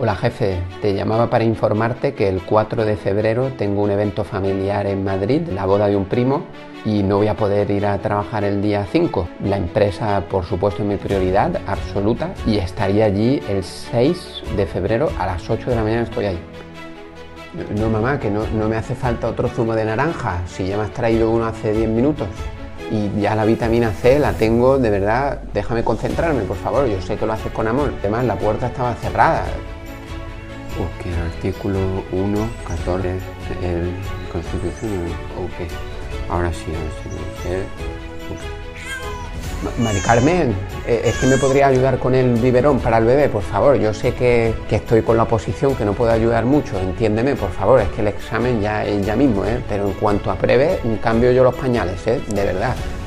Hola jefe, te llamaba para informarte que el 4 de febrero tengo un evento familiar en Madrid, la boda de un primo, y no voy a poder ir a trabajar el día 5. La empresa, por supuesto, es mi prioridad absoluta y estaría allí el 6 de febrero a las 8 de la mañana estoy ahí. No, mamá, que no, no me hace falta otro zumo de naranja, si ya me has traído uno hace 10 minutos. Y ya la vitamina C la tengo, de verdad, déjame concentrarme, por favor, yo sé que lo haces con amor. Además, la puerta estaba cerrada, Ok, el artículo 1, 14, el Constitución, ok. Ahora sí, ahora sí. Mari Carmen, eh, es que me podría ayudar con el biberón para el bebé, por favor. Yo sé que, que, estoy con la oposición, que no puedo ayudar mucho, entiéndeme, por favor. Es que el examen ya es ya mismo, ¿eh? Pero en cuanto a breve, cambio yo los pañales, ¿eh? De verdad.